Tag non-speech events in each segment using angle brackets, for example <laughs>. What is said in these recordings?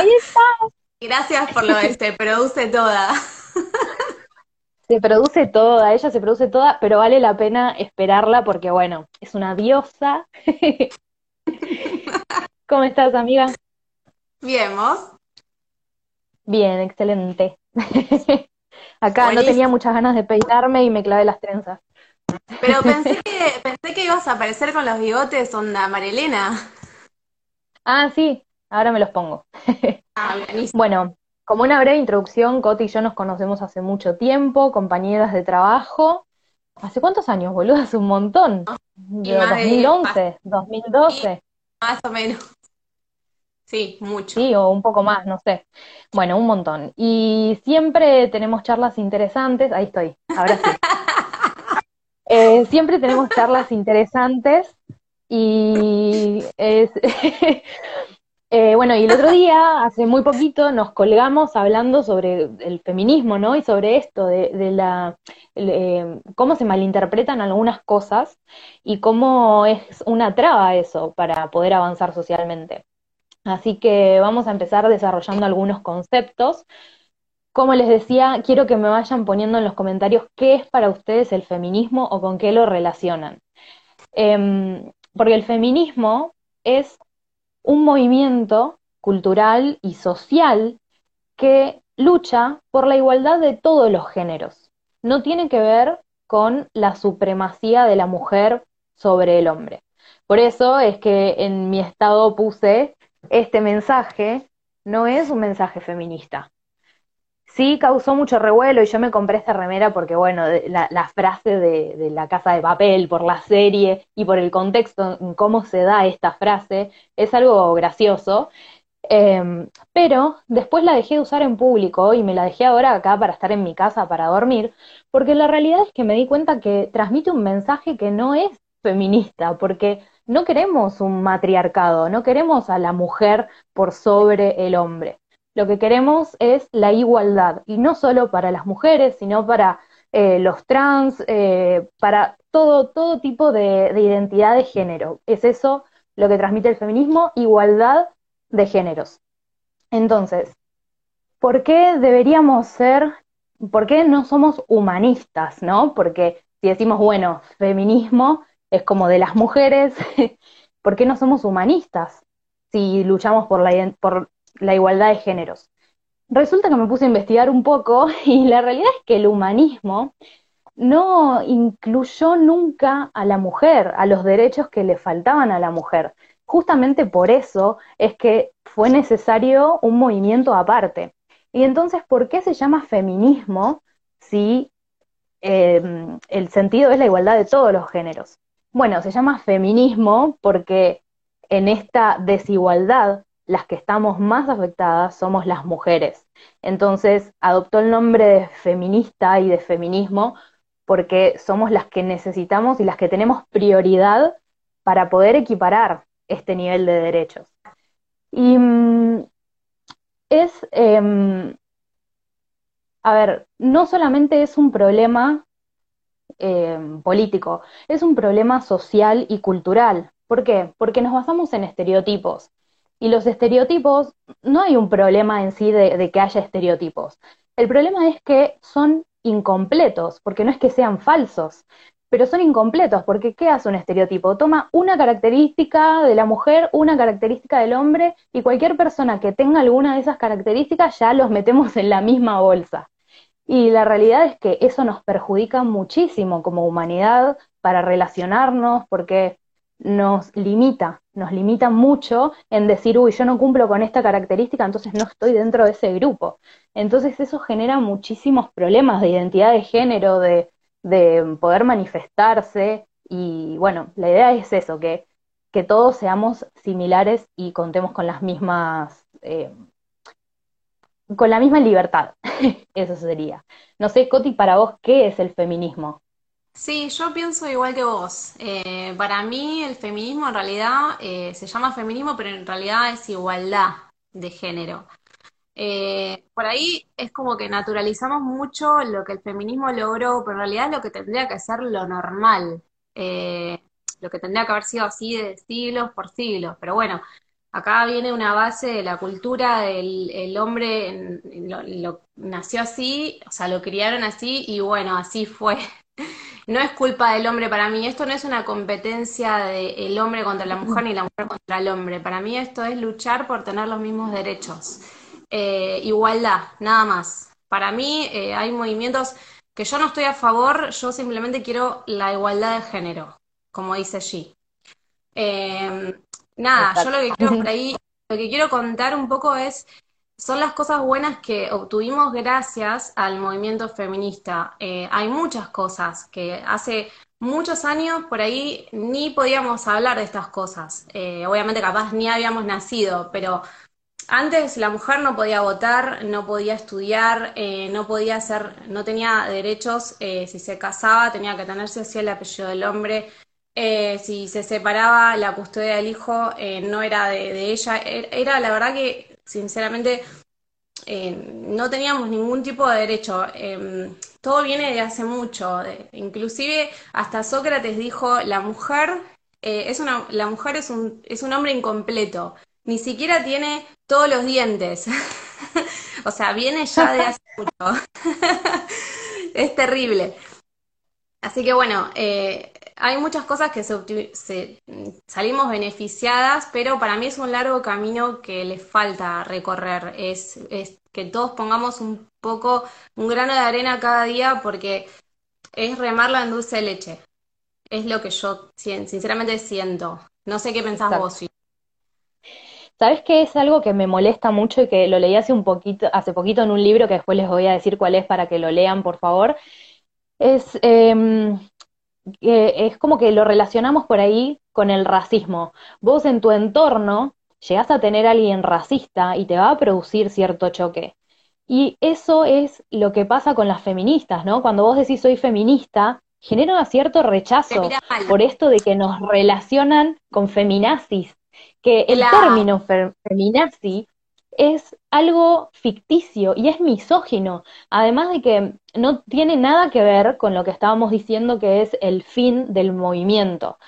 Ahí está. Gracias por lo de se produce toda. Se produce toda, ella se produce toda, pero vale la pena esperarla porque, bueno, es una diosa. <laughs> ¿Cómo estás, amiga? Bien, ¿vos? Bien, excelente. <laughs> Acá no tenía muchas ganas de peinarme y me clavé las trenzas. Pero <laughs> pensé que, pensé que ibas a aparecer con los bigotes onda Marilena. Ah, sí, ahora me los pongo. <laughs> Ah. Bueno, como una breve introducción, Coti y yo nos conocemos hace mucho tiempo, compañeras de trabajo. ¿Hace cuántos años, boludo? Hace un montón. De más de- 2011, 2012. Más o menos. Sí, mucho. Sí, o un poco más, no sé. Bueno, un montón. Y siempre tenemos charlas interesantes. Ahí estoy, ahora sí. <laughs> Eh, siempre tenemos charlas interesantes y es... <laughs> eh, bueno, y el otro día, hace muy poquito, nos colgamos hablando sobre el feminismo, ¿no? Y sobre esto, de, eh, cómo se malinterpretan algunas cosas y cómo es una traba eso para poder avanzar socialmente. Así que vamos a empezar desarrollando algunos conceptos. Como les decía, quiero que me vayan poniendo en los comentarios qué es para ustedes el feminismo o con qué lo relacionan. Em, porque el feminismo es un movimiento cultural y social que lucha por la igualdad de todos los géneros. No tiene que ver con la supremacía de la mujer sobre el hombre. Por eso es que en mi estado puse este mensaje no es un mensaje feminista. Sí causó mucho revuelo y yo me compré esta remera porque, bueno, la, frase de, de la casa de papel, por la serie y por el contexto en cómo se da esta frase, es algo gracioso. Em, pero después la dejé de usar en público y me la dejé ahora acá para estar en mi casa, para dormir, porque la realidad es que me di cuenta que transmite un mensaje que no es feminista, porque no queremos un matriarcado, no queremos a la mujer por sobre el hombre. Lo que queremos es la igualdad, y no solo para las mujeres, sino para eh, los trans, eh, para todo, todo tipo de, de identidad de género. Es eso lo que transmite el feminismo, igualdad de géneros. Entonces, ¿por qué deberíamos ser, por qué no somos humanistas, ¿no? Porque si decimos, bueno, feminismo es como de las mujeres, <laughs> ¿por qué no somos humanistas si luchamos por la, por la igualdad de géneros? Resulta que me puse a investigar un poco <laughs> y la realidad es que el humanismo no incluyó nunca a la mujer, a los derechos que le faltaban a la mujer. Justamente por eso es que fue necesario un movimiento aparte. Y entonces, ¿por qué se llama feminismo si eh, el sentido es la igualdad de todos los géneros? Bueno, se llama feminismo porque en esta desigualdad las que estamos más afectadas somos las mujeres. Entonces adoptó el nombre de feminista y de feminismo porque somos las que necesitamos y las que tenemos prioridad para poder equiparar este nivel de derechos. Y mm, es, em, a ver, no solamente es un problema em, político, es un problema social y cultural. ¿Por qué? Porque nos basamos en estereotipos. Y los estereotipos, no hay un problema en sí de, que haya estereotipos. El problema es que son incompletos, porque no es que sean falsos, pero son incompletos, porque ¿qué hace un estereotipo? Toma una característica de la mujer, una característica del hombre, y cualquier persona que tenga alguna de esas características ya los metemos en la misma bolsa. Y la realidad es que eso nos perjudica muchísimo como humanidad para relacionarnos, porque nos limita, nos limita mucho en decir, uy, yo no cumplo con esta característica, entonces no estoy dentro de ese grupo. Entonces eso genera muchísimos problemas de identidad de género, de, de poder manifestarse, y bueno, la idea es eso, que, que todos seamos similares y contemos con las mismas, eh, con la misma libertad. <laughs> Eso sería. No sé, Coti, para vos, ¿qué es el feminismo? Sí, yo pienso igual que vos. Eh, para mí el feminismo en realidad eh, se llama feminismo, pero en realidad es igualdad de género. Eh, por ahí es como que naturalizamos mucho lo que el feminismo logró, pero en realidad lo que tendría que ser lo normal, lo que tendría que haber sido así de siglos por siglos. Pero bueno, acá viene una base de la cultura del el hombre, lo, nació así, o sea, lo criaron así y bueno, así fue. No es culpa del hombre para mí, esto no es una competencia del hombre contra la mujer ni la mujer contra el hombre. Para mí esto es luchar por tener los mismos derechos. Eh, igualdad, nada más. Para mí eh, hay movimientos que yo no estoy a favor, yo simplemente quiero la igualdad de género, como dice allí. Eh, nada, yo lo que quiero por ahí, lo que quiero contar un poco es son las cosas buenas que obtuvimos gracias al movimiento feminista. Eh, hay muchas cosas que hace muchos años por ahí ni podíamos hablar de estas cosas. Eh, obviamente capaz ni habíamos nacido, pero antes la mujer no podía votar, no podía estudiar, eh, no podía hacer, no tenía derechos, si se casaba tenía que tenerse así el apellido del hombre, si se separaba la custodia del hijo no era de, ella, era la verdad que sinceramente eh, no teníamos ningún tipo de derecho. Em, todo viene de hace mucho. inclusive hasta Sócrates dijo, la mujer, eh, es una, la mujer es un, es un hombre incompleto. Ni siquiera tiene todos los dientes. <laughs> o sea, viene ya de hace <laughs> mucho. <laughs> es terrible. Así que bueno, eh, hay muchas cosas que se, salimos beneficiadas, pero para mí es un largo camino que le falta recorrer. Es, que todos pongamos un poco, un grano de arena cada día, porque es remarla en dulce de leche. Es lo que yo sinceramente siento. No sé qué pensás vos. ¿Sabes qué es algo que me molesta mucho y que lo leí hace un poquito, hace poquito en un libro que después les voy a decir cuál es para que lo lean, por favor? Es es como que lo relacionamos por ahí con el racismo. Vos en tu entorno llegás a tener a alguien racista y te va a producir cierto choque. Y eso es lo que pasa con las feministas, ¿no? Cuando vos decís soy feminista, genera cierto rechazo por esto de que nos relacionan con feminazis, que el término feminazi es algo ficticio y es misógino, además de que no tiene nada que ver con lo que estábamos diciendo que es el fin del movimiento.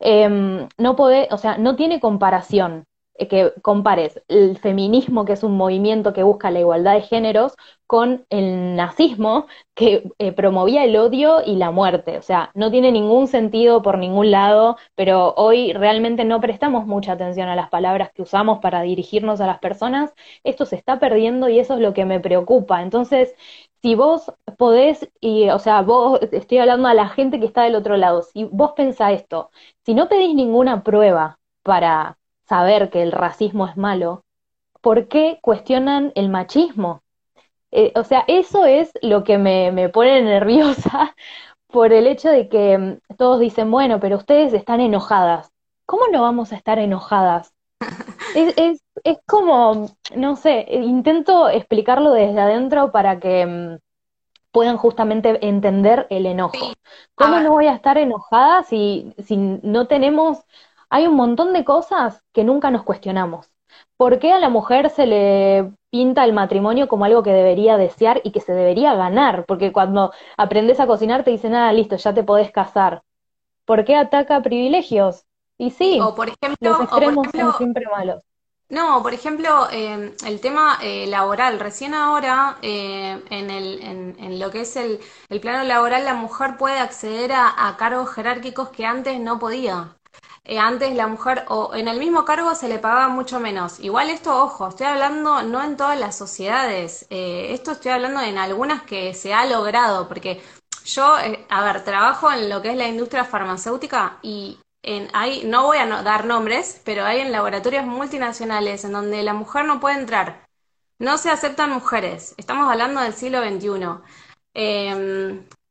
Em, no puede, o sea, no tiene comparación. Eh, que compares el feminismo, que es un movimiento que busca la igualdad de géneros, con el nazismo, que eh, promovía el odio y la muerte. O sea, no tiene ningún sentido por ningún lado, pero hoy realmente no prestamos mucha atención a las palabras que usamos para dirigirnos a las personas. Esto se está perdiendo y eso es lo que me preocupa. Entonces, si vos podés, y, o sea, vos, estoy hablando a la gente que está del otro lado, si vos pensás esto, si no pedís ninguna prueba para saber que el racismo es malo, ¿por qué cuestionan el machismo? Eh, o sea, eso es lo que me, me pone <laughs> nerviosa por el hecho de que mm, todos dicen, bueno, pero ustedes están enojadas. ¿Cómo no vamos a estar enojadas? <laughs> Es, es, es como, no sé, intento explicarlo desde adentro para que mm, puedan justamente entender el enojo. ¿Cómo no voy a estar enojada si, si no tenemos hay un montón de cosas que nunca nos cuestionamos. ¿Por qué a la mujer se le pinta el matrimonio como algo que debería desear y que se debería ganar? Porque cuando aprendes a cocinar te dicen, ah, listo, ya te podés casar. ¿Por qué ataca privilegios? Y sí, o por ejemplo, los extremos son siempre malos. No, por ejemplo, em, el tema eh, laboral. Recién ahora, eh, en, el, en, lo que es el, el, plano laboral, la mujer puede acceder a cargos jerárquicos que antes no podía. Eh, antes la mujer o en el mismo cargo se le pagaba mucho menos. Igual esto, ojo, estoy hablando no en todas las sociedades, eh, esto estoy hablando en algunas que se ha logrado, porque yo, eh, a ver, trabajo en lo que es la industria farmacéutica y en, hay, no voy a dar nombres, pero hay en laboratorios multinacionales en donde la mujer no puede entrar. No se aceptan mujeres. Estamos hablando del siglo XXI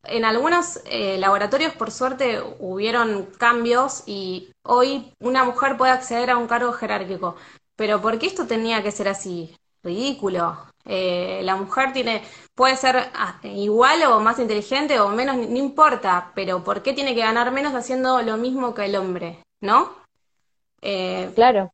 en algunos eh, laboratorios, por suerte, hubieron cambios y hoy una mujer puede acceder a un cargo jerárquico. Pero ¿por qué esto tenía que ser así? ridículo. Eh, la mujer tiene, puede ser ah, igual o más inteligente o menos, no importa, pero ¿por qué tiene que ganar menos haciendo lo mismo que el hombre? ¿No? Eh, claro.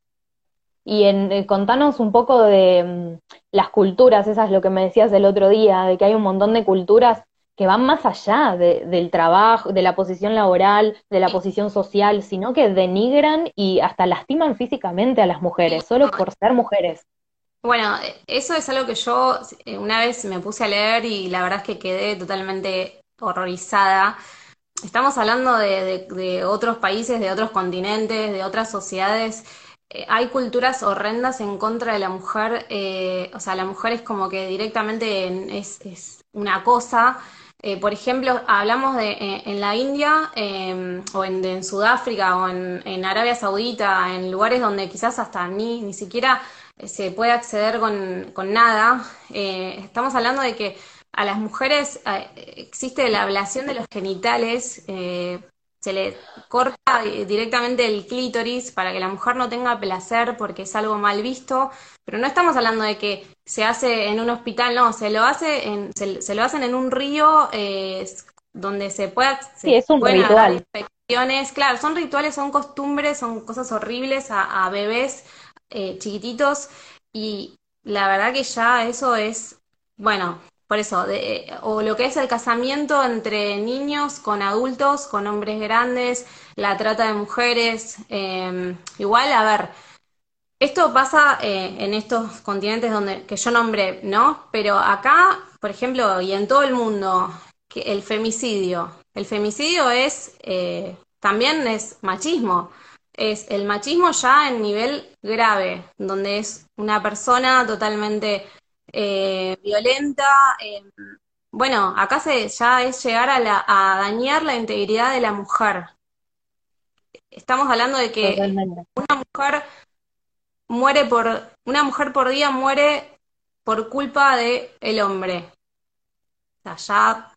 Y en, eh, contanos un poco de mm, las culturas, esa es lo que me decías el otro día, de que hay un montón de culturas que van más allá del trabajo, de la posición laboral, de la posición social, sino que denigran y hasta lastiman físicamente a las mujeres, solo por ser mujeres. Bueno, eso es algo que yo eh, una vez me puse a leer y la verdad es que quedé totalmente horrorizada. Estamos hablando de, otros países, de otros continentes, de otras sociedades. Eh, hay culturas horrendas en contra de la mujer. Eh, o sea, la mujer es como que directamente es, una cosa. Por ejemplo, hablamos de en la India em, o en, Sudáfrica o en, en, Arabia Saudita, en lugares donde quizás hasta ni, ni siquiera se puede acceder con, nada. Eh, estamos hablando de que a las mujeres eh, existe la ablación de los genitales, eh, se le corta directamente el clítoris para que la mujer no tenga placer porque es algo mal visto, pero no estamos hablando de que se hace en un hospital, no, se lo hace en, se, lo hacen en un río donde se pueda sí, es un ritual. infecciones, claro, son rituales, son costumbres, son cosas horribles a bebés eh, chiquititos y la verdad que ya eso es, bueno, por eso, de, o lo que es el casamiento entre niños con adultos, con hombres grandes, la trata de mujeres, em, igual, a ver, esto pasa eh, en estos continentes donde, que yo nombré, ¿no? Pero acá, por ejemplo, y en todo el mundo, que el femicidio, el femicidio es, eh, también es machismo es el machismo ya en nivel grave, donde es una persona totalmente eh, violenta. Eh, bueno, acá se, ya es llegar a, la, a dañar la integridad de la mujer. Estamos hablando de que una mujer muere por, una mujer por día muere por culpa de el hombre. O sea, ya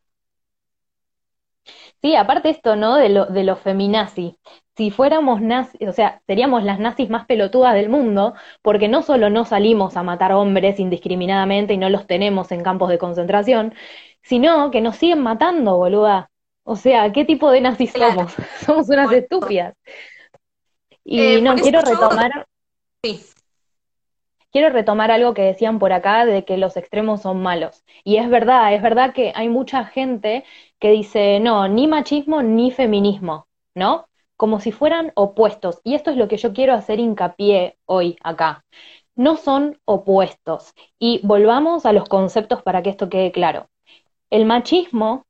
Sí, aparte esto, ¿no? De lo, de lo feminazi si fuéramos nazis, o sea, seríamos las nazis más pelotudas del mundo, porque no solo no salimos a matar hombres indiscriminadamente y no los tenemos en campos de concentración, sino que nos siguen matando, boluda. O sea, ¿qué tipo de nazis somos? <laughs> somos unas estúpidas. Y eh, no, quiero retomar. Quiero retomar algo que decían por acá de que los extremos son malos. Y es verdad, es verdad que hay mucha gente que dice, no, ni machismo ni feminismo, ¿no? como si fueran opuestos. Y esto es lo que yo quiero hacer hincapié hoy acá. No son opuestos. Y volvamos a los conceptos para que esto quede claro. El machismo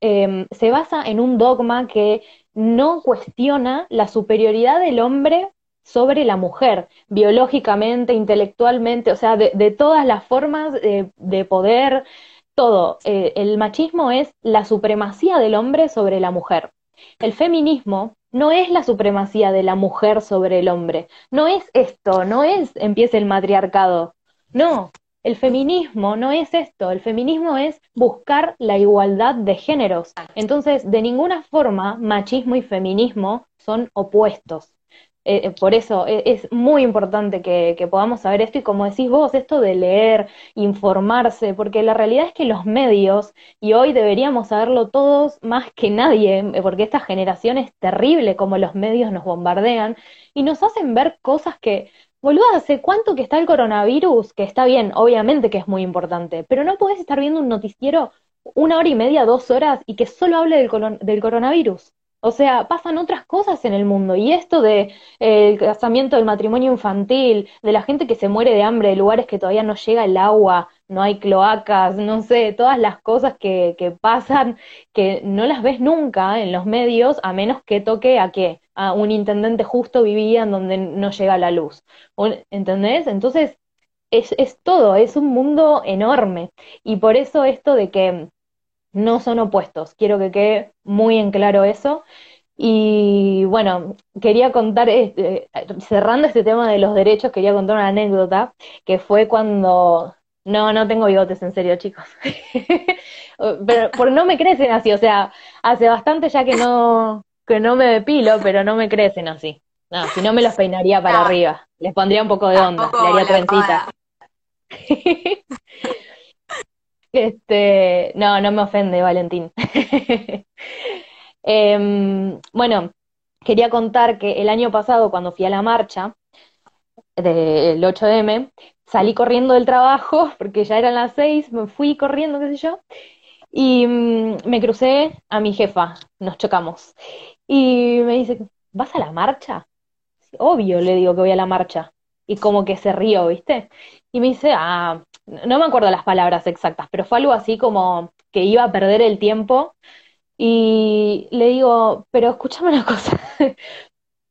em, se basa en un dogma que no cuestiona la superioridad del hombre sobre la mujer, biológicamente, intelectualmente, o sea, de, todas las formas de, poder, todo. Eh, el machismo es la supremacía del hombre sobre la mujer. El feminismo no es la supremacía de la mujer sobre el hombre, no es esto, no es empiece el matriarcado, no, el feminismo no es esto, el feminismo es buscar la igualdad de géneros. Entonces, de ninguna forma, machismo y feminismo son opuestos. Eh, eh, por eso eh, es muy importante que, podamos saber esto y como decís vos, esto de leer, informarse, porque la realidad es que los medios, y hoy deberíamos saberlo todos más que nadie, porque esta generación es terrible como los medios nos bombardean y nos hacen ver cosas que, boludo, ¿hace cuánto que está el coronavirus? Que está bien, obviamente que es muy importante, pero no podés estar viendo un noticiero una hora y media, dos horas y que solo hable del, del coronavirus. O sea, pasan otras cosas en el mundo. Y esto de eh, casamiento del matrimonio infantil, de la gente que se muere de hambre, de lugares que todavía no llega el agua, no hay cloacas, no sé, todas las cosas que, que pasan que no las ves nunca en los medios, a menos que toque a qué, a un intendente justo vivía en donde no llega la luz. ¿Entendés? Entonces, es, es todo, es un mundo enorme. Y por eso esto de que no son opuestos. Quiero que quede muy en claro eso. Y bueno, quería contar, este, cerrando este tema de los derechos, quería contar una anécdota que fue cuando... No, no tengo bigotes, en serio, chicos. <laughs> pero por no me crecen así, o sea, hace bastante ya que no, que no me depilo, pero no me crecen así. No, si no me los peinaría para arriba. Les pondría un poco de onda, le haría trencita. <laughs> Este, no, no me ofende, Valentín. <laughs> Em, bueno, quería contar que el año pasado, cuando fui a la marcha del 8M, salí corriendo del trabajo, <laughs> porque ya eran las seis, me fui corriendo, qué sé yo, y mm, me crucé a mi jefa, nos chocamos. Y me dice, ¿vas a la marcha? Obvio, le digo que voy a la marcha. Y como que se rió, ¿viste? Y me dice, ah, no me acuerdo las palabras exactas, pero fue algo así como que iba a perder el tiempo. Y le digo, pero escúchame una cosa,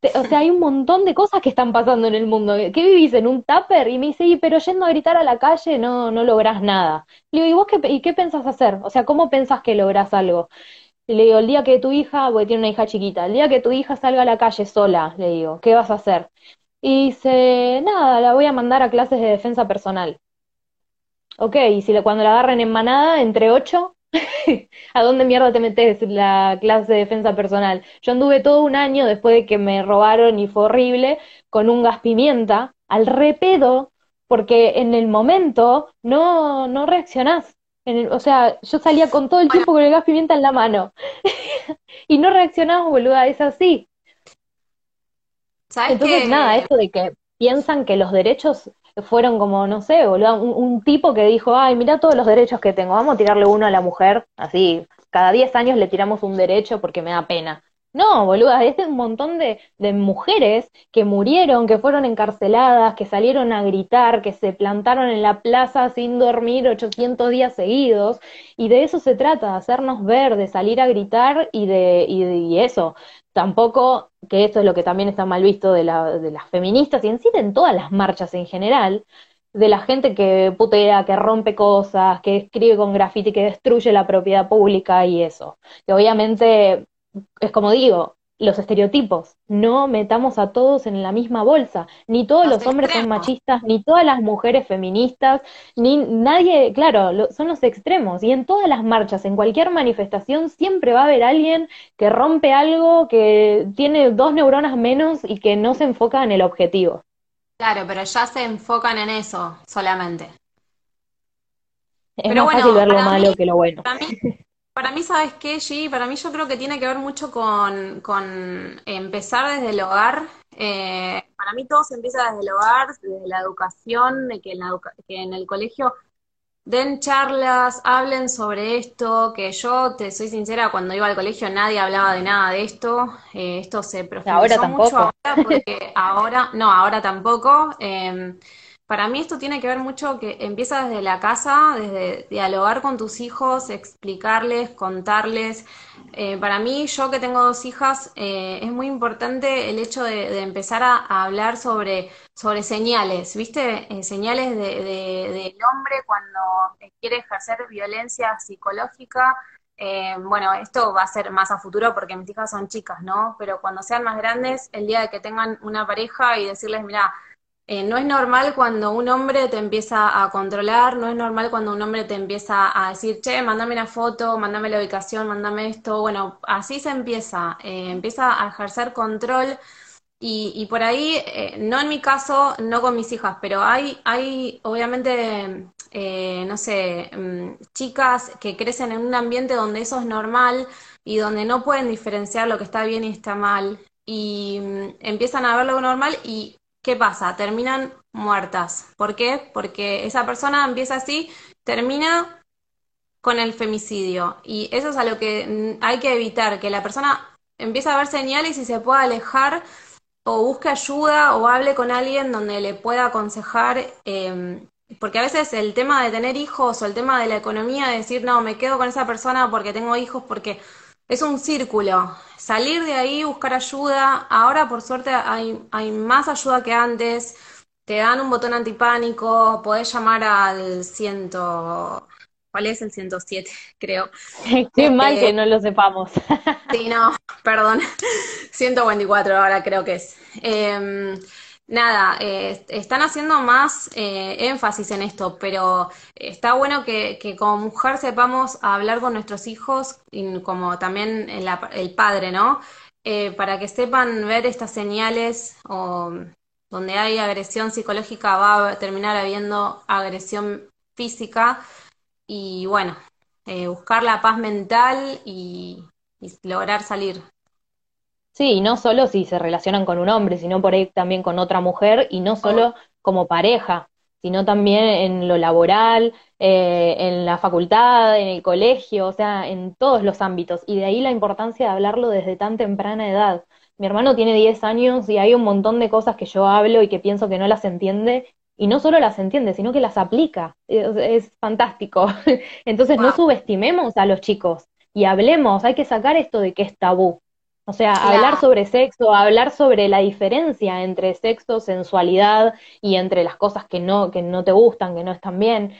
<laughs> o sea, hay un montón de cosas que están pasando en el mundo. ¿Qué vivís en un tupper? Y me dice, y, pero yendo a gritar a la calle no, no lográs nada. Le digo, ¿y vos qué, y qué pensás hacer? O sea, ¿cómo pensás que lográs algo? Y le digo, el día que tu hija, porque tiene una hija chiquita, el día que tu hija salga a la calle sola, le digo, ¿qué vas a hacer? Y dice, nada, la voy a mandar a clases de defensa personal. Ok, y si cuando la agarren en manada, entre ocho, <laughs> ¿A dónde mierda te metes la clase de defensa personal? Yo anduve todo un año después de que me robaron y fue horrible con un gas pimienta al repedo porque en el momento no, no reaccionás. o sea, yo salía con todo el tiempo con el gas pimienta en la mano <laughs> y no reaccionás, boluda, es así. Entonces, nada, esto de que piensan que los derechos fueron como, no sé, boludo, un, tipo que dijo, ay, mira todos los derechos que tengo, vamos a tirarle uno a la mujer, así, cada 10 años le tiramos un derecho porque me da pena. No, boluda, <laughs> es un montón de, de, mujeres que murieron, que fueron encarceladas, que salieron a gritar, que se plantaron en la plaza sin dormir 800 días seguidos, y de eso se trata, de hacernos ver, de salir a gritar y de, y, eso, tampoco, que esto es lo que también está mal visto de, la, de las feministas y en sí en todas las marchas en general, de la gente que putea, que rompe cosas, que escribe con grafiti, que destruye la propiedad pública y eso. Que obviamente, es como digo, los estereotipos. No metamos a todos en la misma bolsa. Ni todos los, hombres son machistas, ni todas las mujeres feministas, ni nadie, claro, son los extremos. Y en todas las marchas, en cualquier manifestación, siempre va a haber alguien que rompe algo, que tiene dos neuronas menos y que no se enfoca en el objetivo. Claro, pero ya se enfocan en eso solamente. Es pero más fácil ver lo malo que lo bueno. Para mí, ¿sabes qué, G? Para mí yo creo que tiene que ver mucho con, empezar desde el hogar. Eh, para mí todo se empieza desde el hogar, desde la educación, de que en, que en el colegio den charlas, hablen sobre esto, que yo te soy sincera, cuando iba al colegio nadie hablaba de nada de esto, eh, esto se profundizó mucho ahora porque ahora, no, ahora tampoco. Eh, para mí esto tiene que ver mucho que empieza desde la casa, desde dialogar con tus hijos, explicarles, contarles. Eh, para mí, yo que tengo dos hijas, eh, es muy importante el hecho de, empezar a, hablar sobre, sobre señales, ¿viste? Eh, señales del de, hombre cuando quiere ejercer violencia psicológica. bueno, esto va a ser más a futuro porque mis hijas son chicas, ¿no? Pero cuando sean más grandes, el día de que tengan una pareja y decirles, mira, eh, no es normal cuando un hombre te empieza a controlar, no es normal cuando un hombre te empieza a decir, che, mándame una foto, mándame la ubicación, mándame esto. Bueno, así se empieza, eh, empieza a ejercer control y, por ahí, eh, no en mi caso, no con mis hijas, pero hay, hay obviamente, no sé, mm, chicas que crecen en un ambiente donde eso es normal y donde no pueden diferenciar lo que está bien y está mal y mm, empiezan a ver lo normal y ¿qué pasa? Terminan muertas. ¿Por qué? Porque esa persona empieza así, termina con el femicidio. Y eso es a lo que hay que evitar, que la persona empiece a ver señales y se pueda alejar o busque ayuda o hable con alguien donde le pueda aconsejar. Em, porque a veces el tema de tener hijos o el tema de la economía, de decir, no, me quedo con esa persona porque tengo hijos, porque es un círculo. Salir de ahí, buscar ayuda. Ahora, por suerte, hay, hay más ayuda que antes. Te dan un botón antipánico, podés llamar al ciento... ¿Cuál es el 107? <laughs> Creo. <laughs> Qué mal que no lo sepamos. <laughs> sí, no, perdón. 124 ahora creo que es. Eh, nada, eh, están haciendo más eh, énfasis en esto, pero está bueno que, como mujer sepamos hablar con nuestros hijos, y como también el, padre, ¿no? Eh, para que sepan ver estas señales o donde hay agresión psicológica va a terminar habiendo agresión física y bueno, eh, buscar la paz mental y lograr salir. Sí, y no solo si se relacionan con un hombre, sino por ahí también con otra mujer y no solo como pareja, sino también en lo laboral, eh, en la facultad, en el colegio, o sea, en todos los ámbitos. Y de ahí la importancia de hablarlo desde tan temprana edad. Mi hermano tiene 10 años y hay un montón de cosas que yo hablo y que pienso que no las entiende. Y no solo las entiende, sino que las aplica. Es, es fantástico. <laughs> Entonces no subestimemos a los chicos y hablemos, hay que sacar esto de que es tabú. O sea, Claro. hablar sobre sexo, hablar sobre la diferencia entre sexo, sensualidad y entre las cosas que no, que no te gustan, que no están bien.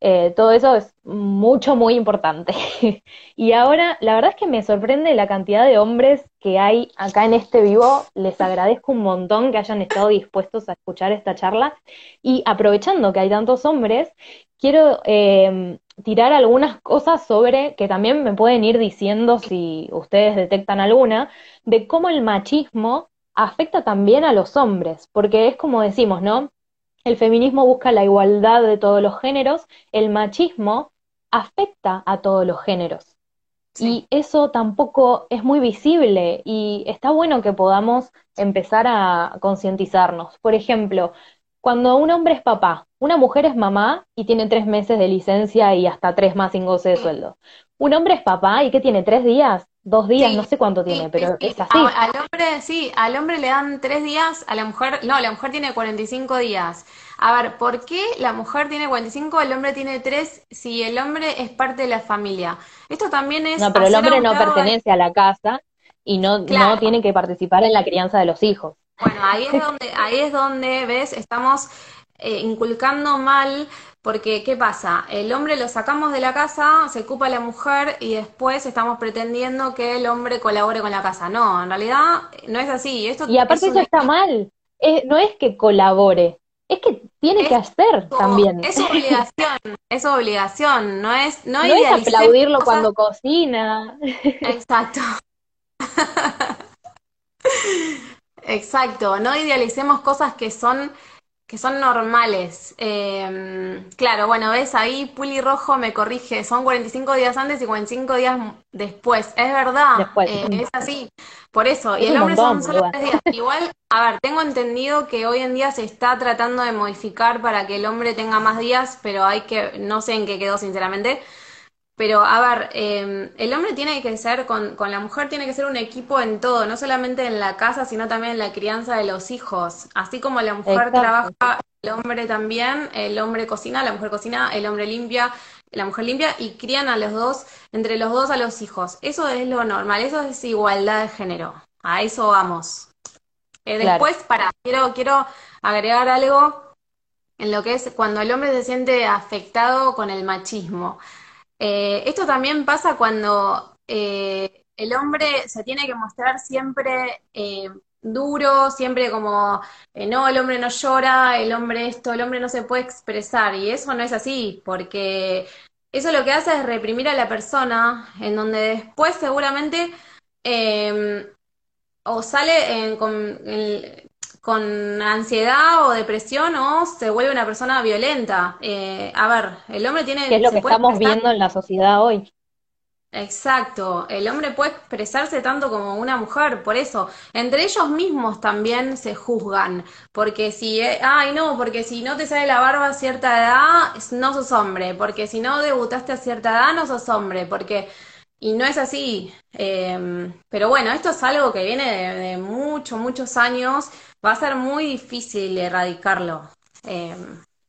Eh, todo eso es mucho, muy importante. <laughs> Y ahora, la verdad es que me sorprende la cantidad de hombres que hay acá en este vivo. Les agradezco un montón que hayan estado dispuestos a escuchar esta charla. Y aprovechando que hay tantos hombres, quiero eh, tirar algunas cosas sobre, que también me pueden ir diciendo si ustedes detectan alguna, de cómo el machismo afecta también a los hombres, porque es como decimos, ¿no? El feminismo busca la igualdad de todos los géneros, el machismo afecta a todos los géneros. Y eso tampoco es muy visible y está bueno que podamos empezar a concientizarnos. Por ejemplo, cuando un hombre es papá, una mujer es mamá y tiene tres meses de licencia y hasta tres más sin goce de sueldo. Un hombre es papá y que tiene tres días, dos días, Sí, no sé cuánto sí, tiene, pero sí. es así. A- al hombre, sí, al hombre le dan tres días, a la mujer, no, la mujer tiene 45 días. A ver, ¿por qué la mujer tiene 45, el hombre tiene tres, si el hombre es parte de la familia? Esto también es No, pero el hombre no pertenece a la casa y no, no tiene que participar en la crianza de los hijos. Bueno, ahí es donde, ahí es donde, ves, estamos eh, inculcando mal, porque ¿qué pasa? El hombre lo sacamos de la casa, se ocupa la mujer y después estamos pretendiendo que el hombre colabore con la casa. No, en realidad no es así. Esto Y aparte es eso está mal. No es que colabore, es que tiene que hacer también. Es obligación, es obligación, no es, no No es aplaudirlo cosas- cuando cocina. Exacto. <laughs> Exacto, no idealicemos cosas que son, que son normales. Eh, claro, bueno, ves ahí, Puli Rojo me corrige, son 45 días antes y 45 días después. Es verdad, Después. eh, es así. Por eso, y el hombre montón, son solo tres días. Igual, a ver, tengo entendido que hoy en día se está tratando de modificar para que el hombre tenga más días, pero hay que, no sé en qué quedó sinceramente. Pero, a ver, eh, el hombre tiene que ser, con, con la mujer tiene que ser un equipo en todo, no solamente en la casa, sino también en la crianza de los hijos. Así como la mujer Exacto. trabaja, el hombre también, el hombre cocina, la mujer cocina, el hombre limpia, la mujer limpia y crían a los dos, entre los dos a los hijos. Eso es lo normal, eso es igualdad de género. A eso vamos. Eh, Claro. después, para, quiero, quiero agregar algo en lo que es cuando el hombre se siente afectado con el machismo. Eh, esto también pasa cuando eh, el hombre se tiene que mostrar siempre eh, duro, siempre como, no, el hombre no llora, el hombre esto, el hombre no se puede expresar. Y eso no es así, porque eso lo que hace es reprimir a la persona, en donde después seguramente eh, o sale en- con, el- con ansiedad o depresión o se vuelve una persona violenta. Eh, a ver, el hombre tiene, es lo que estamos expresar- viendo en la sociedad hoy. Exacto, el hombre puede expresarse tanto como una mujer, por eso, entre ellos mismos también se juzgan, porque si, eh, ay no, porque si no te sale la barba a cierta edad, no sos hombre, porque si no debutaste a cierta edad, no sos hombre, porque, y no es así, eh, pero bueno, esto es algo que viene de, de muchos, muchos años, va a ser muy difícil erradicarlo, eh,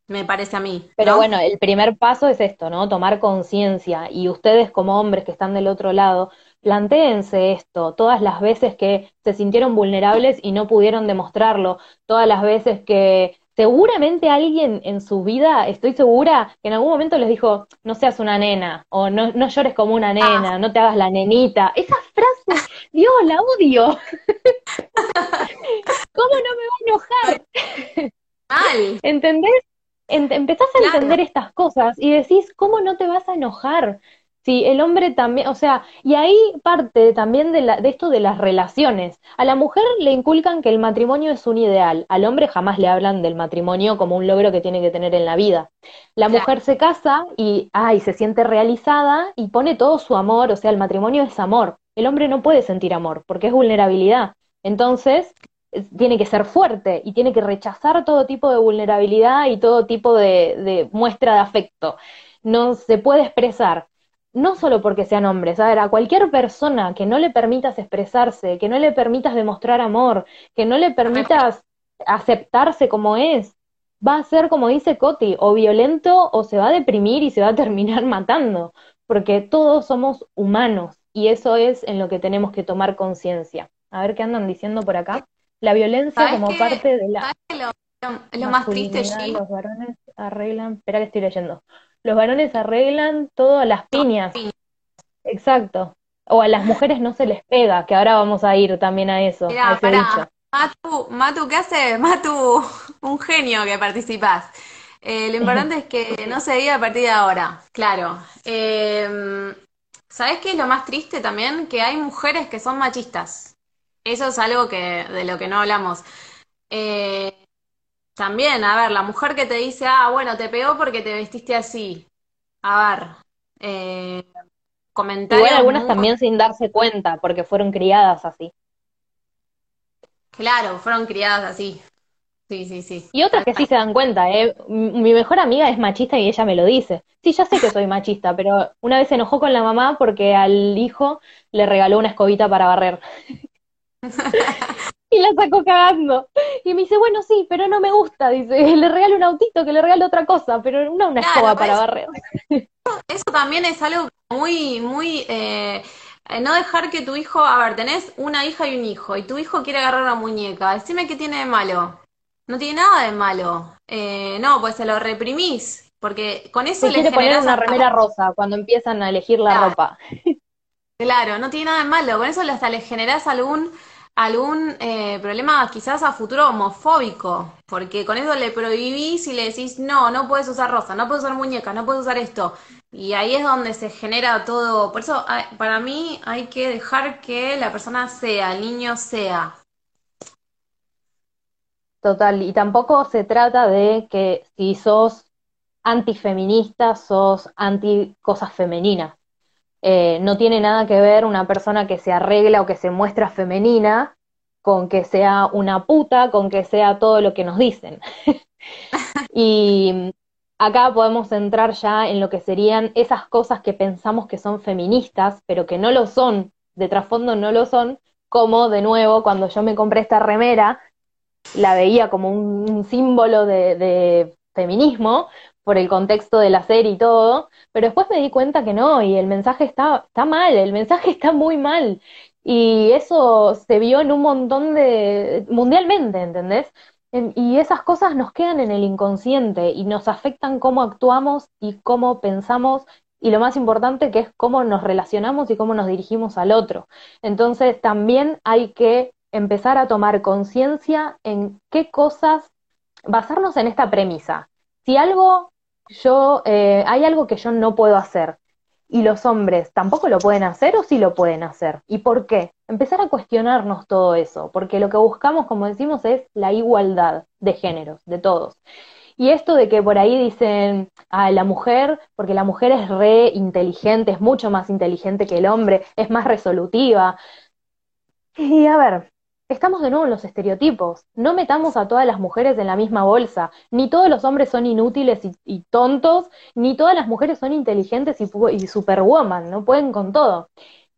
me parece a mí, Pero ¿no? bueno, el primer paso es esto, ¿no? Tomar conciencia. Y ustedes como hombres que están del otro lado, plantéense esto todas las veces que se sintieron vulnerables y no pudieron demostrarlo, todas las veces que seguramente alguien en su vida, estoy segura, que en algún momento les dijo, no seas una nena, o no, no llores como una nena, no te hagas la nenita. Esa frase, Dios, la odio. <laughs> ¿Cómo no me va a enojar? Mal, ¿Entendés? En- empezás a Claro. entender estas cosas y decís, ¿cómo no te vas a enojar? Sí, el hombre también, o sea, y ahí parte también de, la, de esto de las relaciones. A la mujer le inculcan que el matrimonio es un ideal, al hombre jamás le hablan del matrimonio como un logro que tiene que tener en la vida. La mujer se casa y, ay, se siente realizada y pone todo su amor, o sea, el matrimonio es amor. El hombre no puede sentir amor porque es vulnerabilidad. Entonces, tiene que ser fuerte y tiene que rechazar todo tipo de vulnerabilidad y todo tipo de, de muestra de afecto. No se puede expresar no solo porque sean hombres, a ver, a cualquier persona que no le permitas expresarse, que no le permitas demostrar amor, que no le permitas aceptarse como es, va a ser, como dice Coti, o violento o se va a deprimir y se va a <laughs> terminar matando, porque todos somos humanos y eso es en lo que tenemos que tomar conciencia. A ver qué andan diciendo por acá. La violencia como parte de la... Lo, lo más triste, Los varones arreglan... Espera que estoy leyendo los varones arreglan todo a las piñas. Exacto. O a las mujeres no se les pega, que ahora vamos a ir también a eso, a ese dicho. Matu, Matu, ¿qué haces? <laughs> Matu, un genio que participás. Eh, lo importante es que no se diga a partir de ahora, claro. Eh, ¿Sabes qué es lo más triste también? Que hay mujeres que son machistas. Eso es algo que de lo que no hablamos. Eh, también, a ver, la mujer que te dice, ah, bueno, te pegó porque te vestiste así. A ver, eh, comentarios. Igual algunas también sin darse cuenta, porque fueron criadas así. Claro, fueron criadas así. Sí, sí, sí. Y otras que sí se dan cuenta, ¿eh? Mi mejor amiga es machista y ella me lo dice. Sí, ya sé que soy machista, pero una vez se enojó con la mamá porque al hijo le regaló una escobita para barrer. <laughs> <laughs> y la sacó cagando. Y me dice, bueno, sí, pero no me gusta. Dice, <laughs> le regalo un autito, que le regalo otra cosa, pero no una escoba para barrer. <laughs> Eso también es algo muy, muy... Eh, no dejar que tu hijo, a ver, tenés una hija y un hijo, y tu hijo quiere agarrar una muñeca, decime qué tiene de malo. No tiene nada de malo. Eh, no, pues se lo reprimís, porque con eso le quiere poner una remera rosa cuando empiezan a elegir la ropa. Claro, no tiene nada de malo, con eso hasta le generás algún algún eh, problema quizás a futuro homofóbico, porque con eso le prohibís y le decís, no, no puedes usar rosa, no puedes usar muñecas, no puedes usar esto. Y ahí es donde se genera todo. Por eso, para mí, hay que dejar que la persona sea, el niño sea. Total, y tampoco se trata de que si sos antifeminista, sos anti cosas femeninas. Eh, no tiene nada que ver una persona que se arregla o que se muestra femenina con que sea una puta, con que sea todo lo que nos dicen. <laughs> y acá podemos entrar ya en lo que serían esas cosas que pensamos que son feministas, pero que no lo son, de trasfondo no lo son, como de nuevo cuando yo me compré esta remera, la veía como un, símbolo de feminismo, por el contexto de la serie y todo, pero después me di cuenta que no, y el mensaje está, está mal, el mensaje <laughs> está muy mal. Y eso se vio en un montón de, mundialmente, ¿entendés? y esas cosas nos quedan en el inconsciente y nos afectan cómo actuamos y cómo pensamos y lo más importante que es cómo nos relacionamos y cómo nos dirigimos al otro. Entonces también hay que empezar a tomar conciencia en qué cosas, basarnos en esta premisa. Si algo yo, eh, hay algo que yo no puedo hacer. Y los hombres tampoco lo pueden hacer o sí lo pueden hacer. ¿Y por qué? Empezar a cuestionarnos todo eso, porque lo que buscamos, como decimos, es la igualdad de géneros, de todos. Y esto de que por ahí dicen, a la mujer, porque la mujer es re inteligente, es mucho más inteligente que el hombre, es más resolutiva. Y a ver, estamos de nuevo en los estereotipos. No metamos a todas las mujeres en la misma bolsa. Ni todos los hombres son inútiles y, tontos, ni todas las mujeres son inteligentes y, y superwoman, no pueden con todo.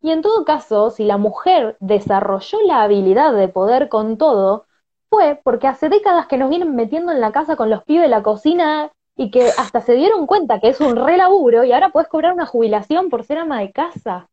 Y en todo caso, si la mujer desarrolló la habilidad de poder con todo, fue porque hace décadas que nos vienen metiendo en la casa con los pibes de la cocina y que hasta se dieron cuenta que es un re laburo y ahora puedes cobrar una jubilación por ser ama de casa.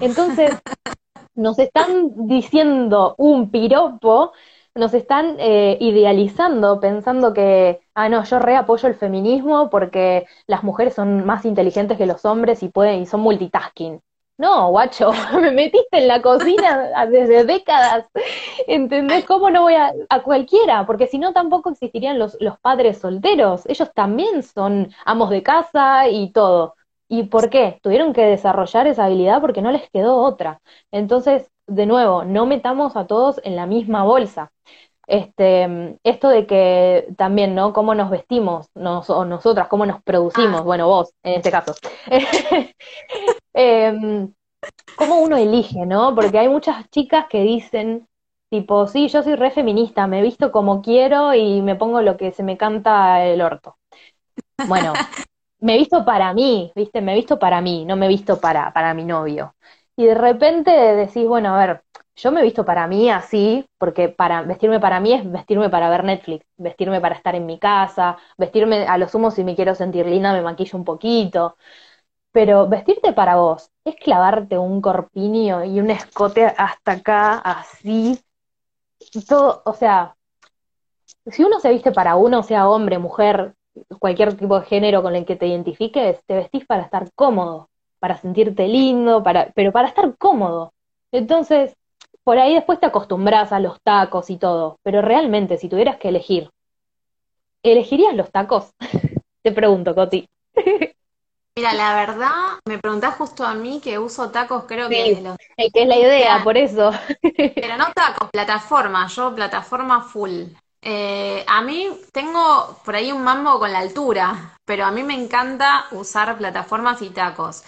Entonces, <laughs> nos están diciendo un piropo, nos están eh, idealizando, pensando que, ah, no, yo re apoyo el feminismo porque las mujeres son más inteligentes que los hombres y pueden y son multitasking. No, guacho, <laughs> me metiste en la cocina desde décadas. ¿Entendés cómo no voy a, a cualquiera? Porque si no, tampoco existirían los, los padres solteros. Ellos también son amos de casa y todo. ¿Y por qué? Tuvieron que desarrollar esa habilidad porque no les quedó otra. Entonces, de nuevo, no metamos a todos en la misma bolsa. Este, esto de que también, ¿no? Cómo nos vestimos, nos, o nosotras, cómo nos producimos, Ah. bueno, vos, en este caso. <laughs> Em, cómo uno elige, ¿no? Porque hay muchas chicas que dicen, tipo, sí, yo soy re feminista, me visto como quiero y me pongo lo que se me canta el orto. Bueno, <laughs> me visto para mí, ¿viste? Me visto para mí, no me visto para, para mi novio. Y de repente decís, bueno, a ver, yo me visto para mí así, porque para vestirme para mí es vestirme para ver Netflix, vestirme para estar en mi casa, vestirme a lo sumo si me quiero sentir linda, me maquillo un poquito. Pero vestirte para vos es clavarte un corpiño y un escote hasta acá, así, todo, o sea, si uno se viste para uno, sea hombre, mujer, cualquier tipo de género con el que te identifiques, te vestís para estar cómodo, para sentirte lindo, para, pero para estar cómodo. Entonces, por ahí después te acostumbras a los tacos y todo, pero realmente, si tuvieras que elegir, ¿elegirías los tacos? <laughs> Te pregunto, Coti. <laughs> Mira, la verdad, me preguntás justo a mí que uso tacos, creo que Sí. desde los que es la idea, por eso. Pero no tacos, plataforma, yo plataforma full. Eh, a mí tengo por ahí un mambo con la altura, pero a mí me encanta usar plataformas y tacos.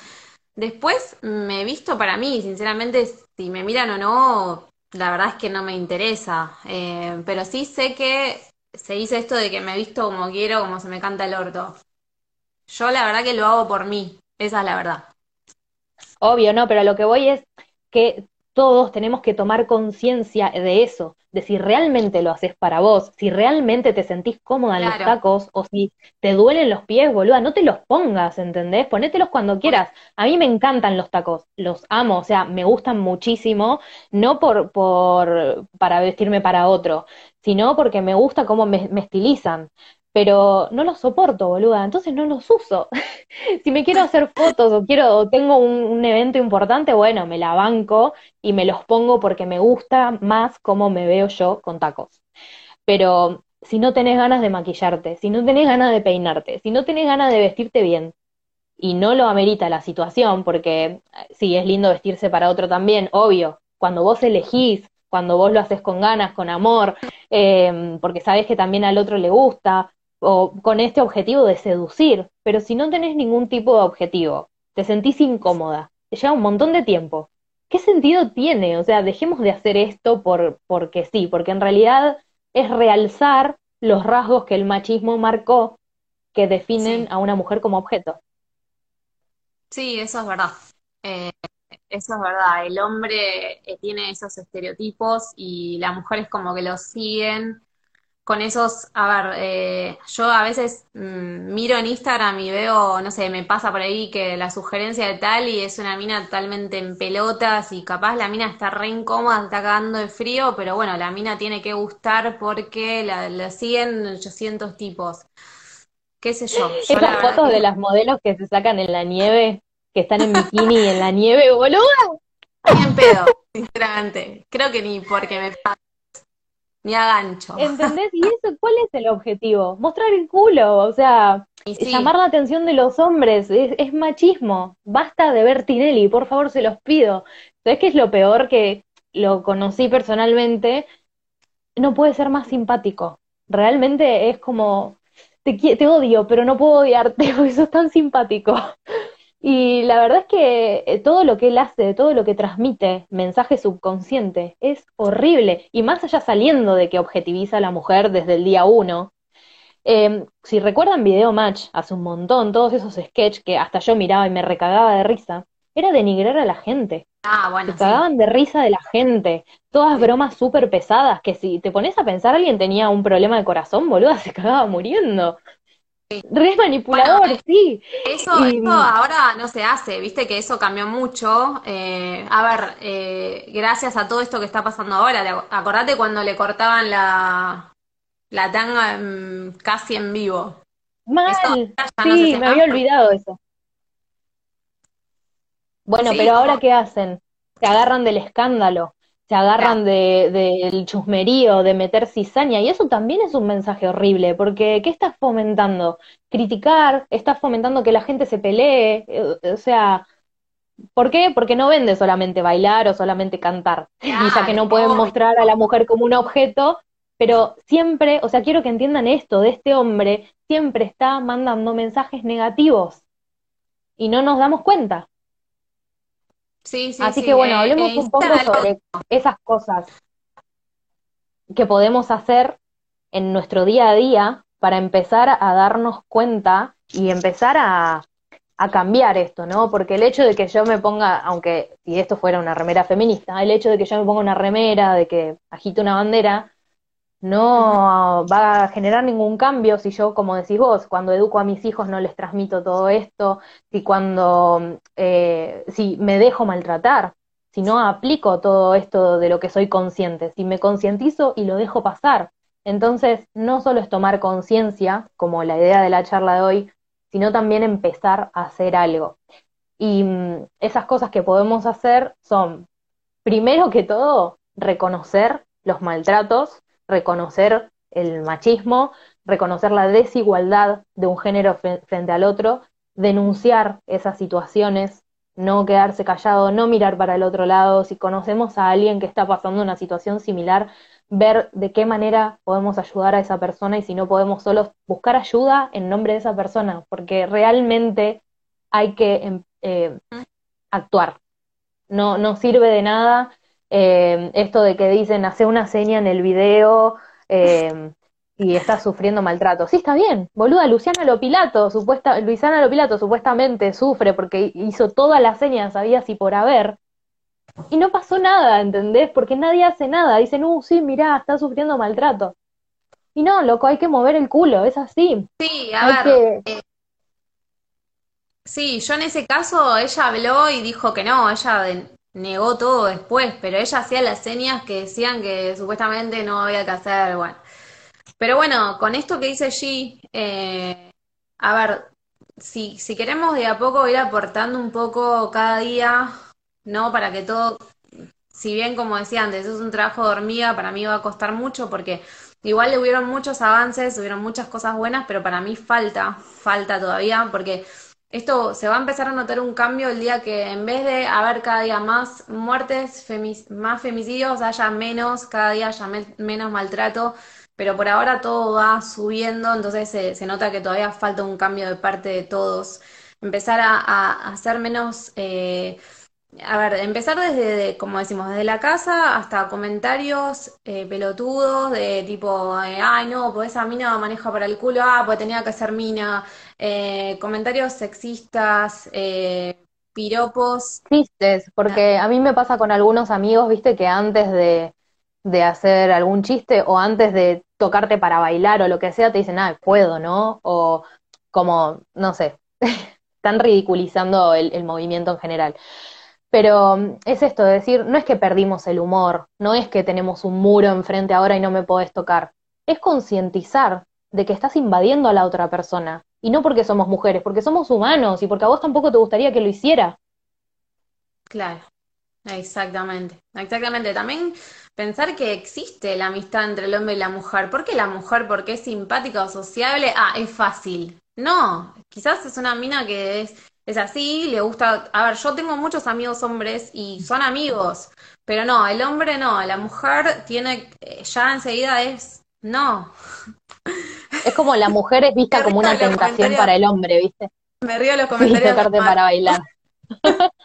Después me he visto para mí, sinceramente, si me miran o no, la verdad es que no me interesa. Eh, pero sí sé que se dice esto de que me he visto como quiero, como se me canta el orto. Yo la verdad que lo hago por mí, esa es la verdad. Obvio, no, pero lo que voy es que todos tenemos que tomar conciencia de eso, de si realmente lo haces para vos, si realmente te sentís cómoda en los tacos o si te duelen los pies, boluda, no te los pongas, ¿entendés? Ponételos cuando quieras. A mí me encantan los tacos, los amo, o sea, me gustan muchísimo, no por, por, para vestirme para otro, sino porque me gusta cómo me, me estilizan. Pero no los soporto, boluda, entonces no los uso. <laughs> Si me quiero hacer fotos o quiero o tengo un, evento importante, bueno, me la banco y me los pongo porque me gusta más cómo me veo yo con tacos. Pero si no tenés ganas de maquillarte, si no tenés ganas de peinarte, si no tenés ganas de vestirte bien y no lo amerita la situación, porque eh, sí, es lindo vestirse para otro también, obvio, cuando vos elegís, cuando vos lo haces con ganas, con amor, eh, porque sabés que también al otro le gusta, o con este objetivo de seducir, pero si no tenés ningún tipo de objetivo, te sentís incómoda, te lleva un montón de tiempo. ¿Qué sentido tiene? O sea, dejemos de hacer esto por, porque sí, porque en realidad es realzar los rasgos que el machismo marcó que definen Sí. a una mujer como objeto. Sí, eso es verdad. Eh, eso es verdad. El hombre eh, tiene esos estereotipos y las mujeres como que los siguen con esos. A ver, eh, yo a veces mm, miro en Instagram y veo, no sé, me pasa por ahí que la sugerencia de tal y es una mina totalmente en pelotas y capaz la mina está re incómoda, está cagando de frío, pero bueno, la mina tiene que gustar porque la, la siguen 800 tipos. ¿Qué sé yo? Yo Esas fotos que de las modelos que se sacan en la nieve, que están en bikini en la nieve, boludo. Ni en pedo, sinceramente. Creo que ni porque me pasa, ni a gancho. ¿Entendés? <laughs> ¿Y eso cuál es el objetivo? Mostrar el culo, o sea, sí, llamar la atención de los hombres, es, es machismo. Basta de ver Tinelli, por favor, se los pido. ¿Sabés qué es lo peor que lo conocí personalmente? No puede ser más simpático. Realmente es como, te, te odio, pero no puedo odiarte, <laughs> porque sos tan simpático. Y la verdad es que eh, todo lo que él hace, todo lo que transmite, mensaje subconsciente, es horrible. Y más allá saliendo de que objetiviza a la mujer desde el día uno, eh, si recuerdan Video Match hace un montón, todos esos sketches que hasta yo miraba y me recagaba de risa, era denigrar a la gente. ah, bueno, Se sí. cagaban de risa de la gente. Todas bromas súper pesadas que si te pones a pensar alguien tenía un problema de corazón, boluda, <laughs> se cagaba muriendo. Re manipulador, Bueno, sí. Eso, Y- eso ahora no se hace, viste que eso cambió mucho. Eh, a ver, eh, gracias a todo esto que está pasando ahora, te ac- acordate cuando le cortaban la, la tanga casi en vivo. Mal, Eso no sí, me había olvidado eso. Bueno, Sí, pero ahora ¿qué hacen? Se agarran del escándalo. Se agarran de, del chusmerío, de meter cizaña, y eso también es un mensaje horrible, porque ¿qué estás fomentando? Criticar, estás fomentando que la gente se pelee, eh, o sea, ¿por qué? Porque no vende solamente bailar o solamente cantar, <laughs> y ya que no pueden mostrar a la mujer como un objeto, pero siempre, o sea, quiero que entiendan esto, de este hombre, siempre está mandando mensajes negativos, y no nos damos cuenta. Sí, sí, Así sí, que bueno, eh, hablemos eh, un poco sobre esas cosas que podemos hacer en nuestro día a día para empezar a darnos cuenta y empezar a, a cambiar esto, ¿no? Porque el hecho de que yo me ponga, aunque si esto fuera una remera feminista, el hecho de que yo me ponga una remera, de que agite una bandera, no va a generar ningún cambio si yo, como decís vos, cuando educo a mis hijos no les transmito todo esto, si cuando, eh, si me dejo maltratar, si no aplico todo esto de lo que soy consciente, si me concientizo y lo dejo pasar. Entonces, no solo es tomar conciencia, como la idea de la charla de hoy, sino también empezar a hacer algo. Y mm, esas cosas que podemos hacer son, primero que todo, reconocer los maltratos, reconocer el machismo, reconocer la desigualdad de un género frente al otro, denunciar esas situaciones, no quedarse callado, no mirar para el otro lado. Si conocemos a alguien que está pasando una situación similar, ver de qué manera podemos ayudar a esa persona y si no podemos solo buscar ayuda en nombre de esa persona, porque realmente hay que em, eh, actuar. No, no sirve de nada eh, esto de que dicen hace una seña en el video eh, y estás sufriendo maltrato. Sí, está bien, boluda, Luciana Lopilato, supuesta, Luisana Lopilato supuestamente sufre porque hizo todas las señas, sabías y por haber. Y no pasó nada, ¿entendés? Porque nadie hace nada. Dicen, uh, sí, mirá, está sufriendo maltrato. Y no, loco, hay que mover el culo, es así. Sí, a Hay ver, que, sí, yo en ese caso, ella habló y dijo que no, ella de- negó todo después, pero ella hacía las señas que decían que supuestamente no había que hacer, bueno. Pero bueno, con esto que dice G, eh, a ver, si, si queremos de a poco ir aportando un poco cada día, ¿no? Para que todo, si bien como decía antes, es un trabajo de hormiga, para mí va a costar mucho porque igual hubieron muchos avances, hubieron muchas cosas buenas, pero para mí falta, falta todavía, porque esto se va a empezar a notar un cambio el día que en vez de haber cada día más muertes, más femicidios, haya menos, cada día haya me- menos maltrato, pero por ahora todo va subiendo, entonces se, se nota que todavía falta un cambio de parte de todos. Empezar a, a- a hacer menos, eh, a ver, empezar desde, de- como decimos, desde la casa hasta comentarios eh, pelotudos de tipo, eh, ay no, pues esa mina maneja para el culo, ah, pues tenía que ser mina, eh, comentarios sexistas, eh, piropos. Tristes, porque a mí me pasa con algunos amigos, viste, que antes de, de hacer algún chiste o antes de tocarte para bailar o lo que sea, te dicen, ah, puedo, ¿no? O como, no sé, <laughs> están ridiculizando el, el movimiento en general. Pero mm, es esto de decir, no es que perdimos el humor, no es que tenemos un muro enfrente ahora y no me podés tocar, es concientizar de que estás invadiendo a la otra persona. Y no porque somos mujeres, porque somos humanos y porque a vos tampoco te gustaría que lo hiciera. Claro, exactamente, exactamente. También pensar que existe la amistad entre el hombre y la mujer. ¿Por qué la mujer, porque es simpática o sociable? Ah, es fácil. No, quizás es una mina que es, es así, le gusta... A ver, yo tengo muchos amigos hombres y son amigos, pero no, el hombre no, la mujer tiene, eh, ya enseguida es... No, <laughs> Es como la mujer es vista como una tentación para el hombre, ¿viste? me río los Sí, comentarios. tocarte para bailar. <laughs>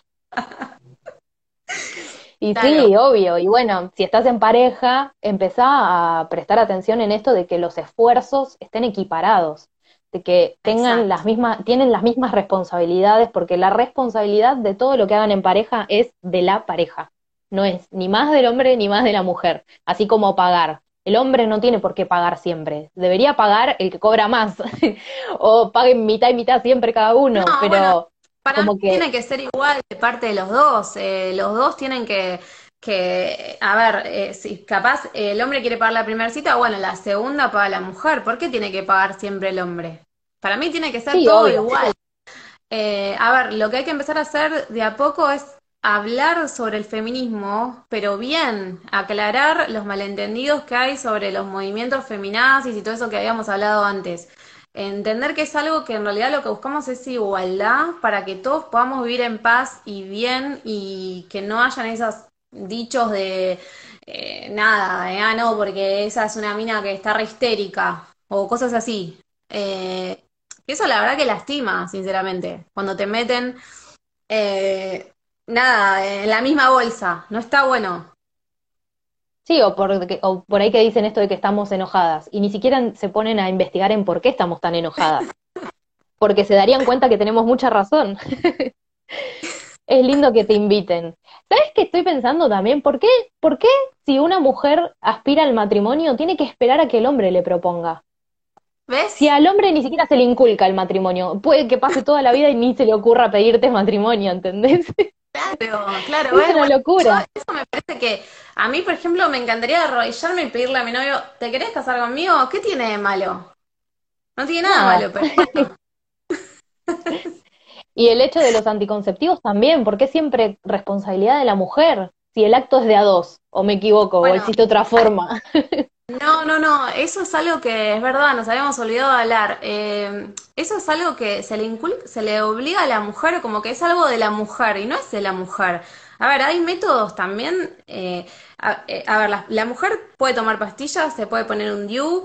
Y Claro. sí, obvio. Y bueno, si estás en pareja, empezá a prestar atención en esto de que los esfuerzos estén equiparados, de que tengan Exacto. las mismas, tienen las mismas responsabilidades, porque la responsabilidad de todo lo que hagan en pareja es de la pareja. No es ni más del hombre ni más de la mujer. Así como pagar. El hombre no tiene por qué pagar siempre. Debería pagar el que cobra más. <laughs> O paguen mitad y mitad siempre cada uno. No, Pero bueno, Para como mí que- tiene que ser igual de parte de los dos. eh, los dos tienen que, que a ver, eh, si capaz eh, el hombre quiere pagar la primera cita, bueno, la segunda paga la mujer. ¿Por qué tiene que pagar siempre el hombre? Para mí tiene que ser Sí, todo obvio. igual. Eh, a ver, lo que hay que empezar a hacer de a poco es hablar sobre el feminismo, pero bien, aclarar los malentendidos que hay sobre los movimientos feminazis y todo eso que habíamos hablado antes. Entender que es algo que en realidad lo que buscamos es igualdad para que todos podamos vivir en paz y bien y que no hayan esos dichos de eh, nada, ah, no, porque esa es una mina que está re histérica o cosas así. Eh, eso la verdad que lastima, sinceramente, cuando te meten eh, nada en la misma bolsa, no está bueno. Sí, o por, o por ahí que dicen esto de que estamos enojadas y ni siquiera se ponen a investigar en por qué estamos tan enojadas, <laughs> porque se darían cuenta que tenemos mucha razón. <laughs> es lindo que te inviten. ¿Sabes qué estoy pensando también? ¿Por qué, ¿Por qué si una mujer aspira al matrimonio tiene que esperar a que el hombre le proponga? ¿Ves? Si al hombre ni siquiera se le inculca el matrimonio, puede que pase toda la vida y ni se le ocurra pedirte matrimonio, ¿entendés? <laughs> Claro, claro. Es una bueno, locura. yo- eso me parece que a mí, por ejemplo, me encantaría arrodillarme y pedirle a mi novio, ¿te querés casar conmigo? ¿Qué tiene de malo? No tiene nada malo, pero. <laughs> <laughs> Y el hecho de los anticonceptivos también, porque es siempre responsabilidad de la mujer. Si el acto es de a dos, o me equivoco, o existe otra forma. <laughs> No, no, no, eso es algo que es verdad, nos habíamos olvidado de hablar. Eh, eso es algo que se le incul- se le obliga a la mujer, como que es algo de la mujer y no es de la mujer. A ver, hay métodos también. eh, a, eh, a ver, la, la mujer puede tomar pastillas, se puede poner un DIU,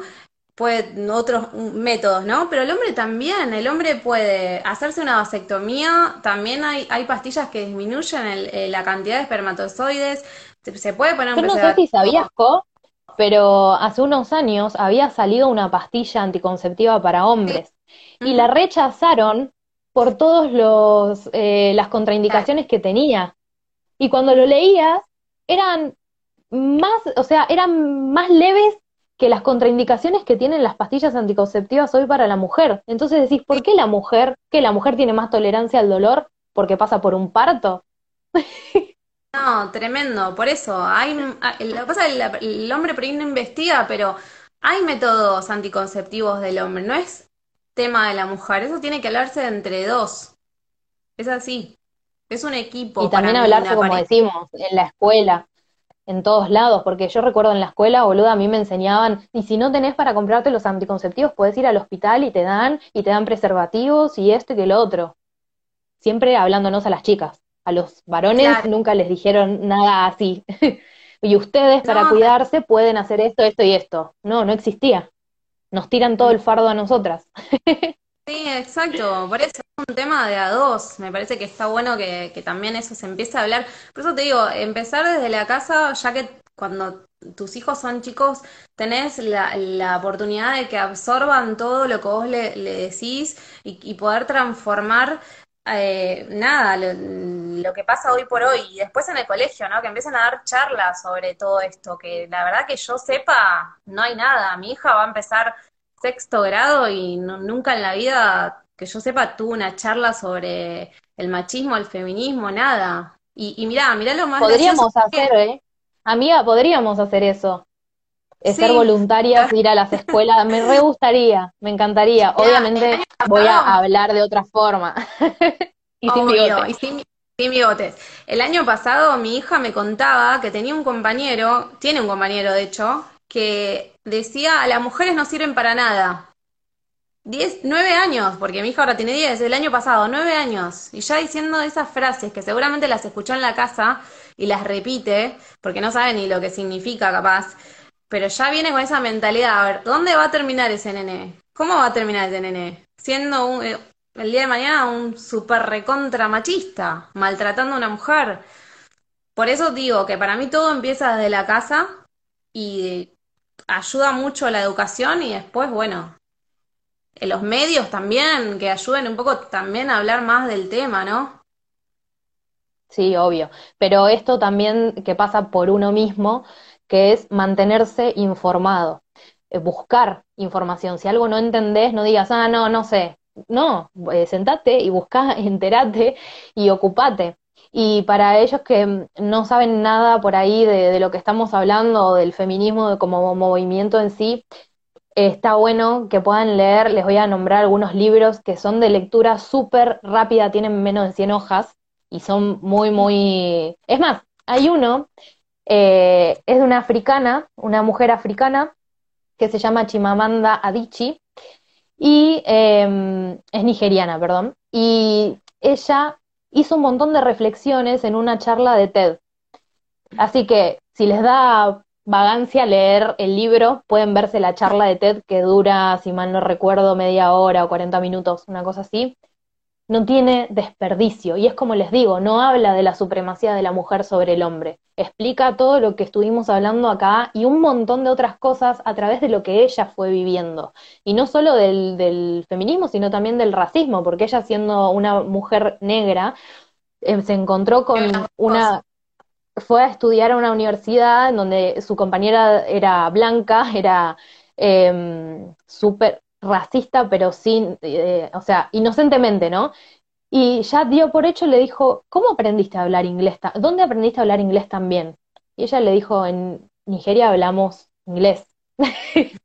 puede otros métodos, ¿no? Pero el hombre también, el hombre puede hacerse una vasectomía, también hay, hay pastillas que disminuyen el- eh, la cantidad de espermatozoides, se, se puede poner un Yo no sé si sabías, Co, pero hace unos años había salido una pastilla anticonceptiva para hombres y la rechazaron por todos los eh, las contraindicaciones que tenía. Y cuando lo leías, eran más, o sea, eran más leves que las contraindicaciones que tienen las pastillas anticonceptivas hoy para la mujer. Entonces decís, ¿por qué la mujer, que la mujer tiene más tolerancia al dolor porque pasa por un parto? <laughs> No, tremendo. Por eso, hay, lo que pasa es que el hombre por ahí no investiga, pero hay métodos anticonceptivos del hombre. No es tema de la mujer. Eso tiene que hablarse entre dos. Es así. Es un equipo Y para también mí, hablarse, como decimos, en la escuela, en todos lados, porque yo recuerdo en la escuela, boluda, a mí me enseñaban, y si no tenés para comprarte los anticonceptivos, puedes ir al hospital y te dan, y te dan preservativos y esto y que lo otro. Siempre hablándonos a las chicas. A los varones Claro. nunca les dijeron nada así. <laughs> Y ustedes, para No, cuidarse, pueden hacer esto, esto y esto. No, no existía. Nos tiran todo el fardo a nosotras. <laughs> Sí, exacto. Por eso es un tema de a dos. Me parece que está bueno que, también eso se empiece a hablar. Por eso te digo, empezar desde la casa, ya que cuando tus hijos son chicos, tenés la, la oportunidad de que absorban todo lo que vos le, decís y, y poder transformar eh, nada, lo, lo que pasa hoy por hoy. Y después en el colegio, ¿no? Que empiecen a dar charlas sobre todo esto, que la verdad que yo sepa, no hay nada. Mi hija va a empezar sexto grado y no- nunca en la vida, que yo sepa, tuvo una charla sobre el machismo, el feminismo, nada. Y, y mirá, mirá lo más Podríamos que- hacer, ¿eh? Amiga, podríamos hacer eso. Es ser voluntarias, <laughs> ir a las escuelas. Me re gustaría, me encantaría. Obviamente voy a hablar de otra forma. <laughs> Y sin Obvio, bigote. y sin, sin bigotes. El año pasado mi hija me contaba que tenía un compañero, tiene un compañero de hecho, que decía, las mujeres no sirven para nada. Diez, nueve años, porque mi hija ahora tiene diez, el año pasado, nueve años. Y ya diciendo esas frases que seguramente las escuchó en la casa y las repite, porque no sabe ni lo que significa capaz, pero ya viene con esa mentalidad, a ver, ¿dónde va a terminar ese nene? ¿Cómo va a terminar ese nene? Siendo un, eh, el día de mañana un super recontra machista, maltratando a una mujer. Por eso digo que para mí todo empieza desde la casa y ayuda mucho la educación y después, bueno, en los medios también, que ayuden un poco también a hablar más del tema, ¿no? Sí, obvio. Pero esto también que pasa por uno mismo, que es mantenerse informado, eh, buscar información. Si algo no entendés, no digas, ah, no, no sé. No, eh, sentate y buscá, <laughs> enterate y ocupate. Y para ellos que mm, no saben nada por ahí de, lo que estamos hablando, del feminismo como movimiento en sí, está bueno que puedan leer, les voy a nombrar algunos libros que son de lectura súper rápida, tienen menos de 100 hojas y son muy, muy... Es más, hay uno, eh, es de una africana, una mujer africana, que se llama Chimamanda Adichie, y em, es nigeriana, perdón, y ella hizo un montón de reflexiones en una charla de TED. Así que si les da vagancia leer el libro, pueden verse la charla de TED que dura, si mal no recuerdo, media hora o 40 minutos, una cosa así. No tiene desperdicio. Y es como les digo, no habla de la supremacía de la mujer sobre el hombre. Explica todo lo que estuvimos hablando acá y un montón de otras cosas a través de lo que ella fue viviendo. Y no solo del, del feminismo, sino también del racismo, porque ella siendo una mujer negra, eh, se encontró con una fue a estudiar a una universidad en donde su compañera era blanca, era em, súper racista, pero sin, eh, o sea, inocentemente, ¿no? Y ya dio por hecho, le dijo, ¿cómo aprendiste a hablar inglés? ¿Dónde aprendiste a hablar inglés también? Y ella le dijo, en Nigeria hablamos inglés. <laughs>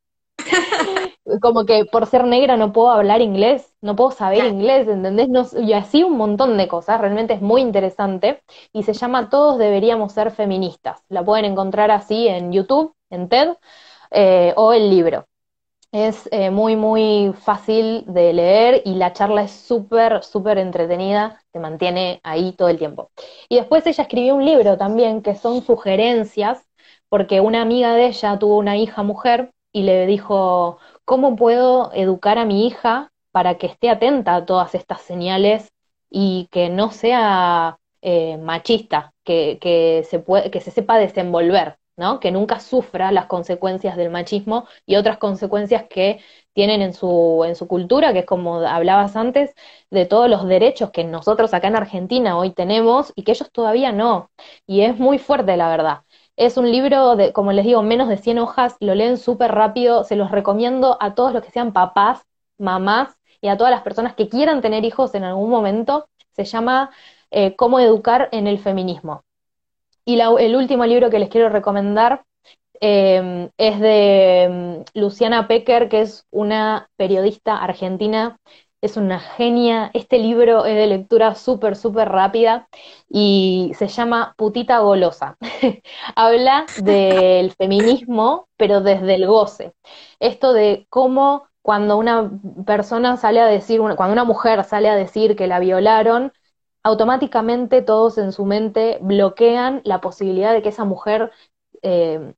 como que por ser negra no puedo hablar inglés, no puedo saber inglés, ¿entendés? No, y así un montón de cosas, realmente es muy interesante y se llama Todos deberíamos ser feministas. La pueden encontrar así en YouTube, en TED eh, o el libro. Es eh, muy, muy fácil de leer y la charla es súper, súper entretenida, te mantiene ahí todo el tiempo. Y después ella escribió un libro también que son sugerencias, porque una amiga de ella tuvo una hija mujer y le dijo, ¿cómo puedo educar a mi hija para que esté atenta a todas estas señales y que no sea eh, machista, que, se puede, que se sepa desenvolver, ¿no? que nunca sufra las consecuencias del machismo y otras consecuencias que tienen en su, en su cultura, que es como hablabas antes, de todos los derechos que nosotros acá en Argentina hoy tenemos y que ellos todavía no. Y es muy fuerte, la verdad. Es un libro de, como les digo, menos de 100 hojas, lo leen súper rápido, se los recomiendo a todos los que sean papás, mamás y a todas las personas que quieran tener hijos en algún momento. Se llama eh, Cómo educar en el feminismo. Y el último libro que les quiero recomendar eh, es de mm, Luciana Pecker, que es una periodista argentina es una genia. Este libro es de lectura súper, súper rápida y se llama Putita Golosa. <laughs> Habla del <laughs> feminismo, pero desde el goce. Esto de cómo cuando una persona sale a decir, cuando una mujer sale a decir que la violaron, automáticamente todos en su mente bloquean la posibilidad de que esa mujer eh,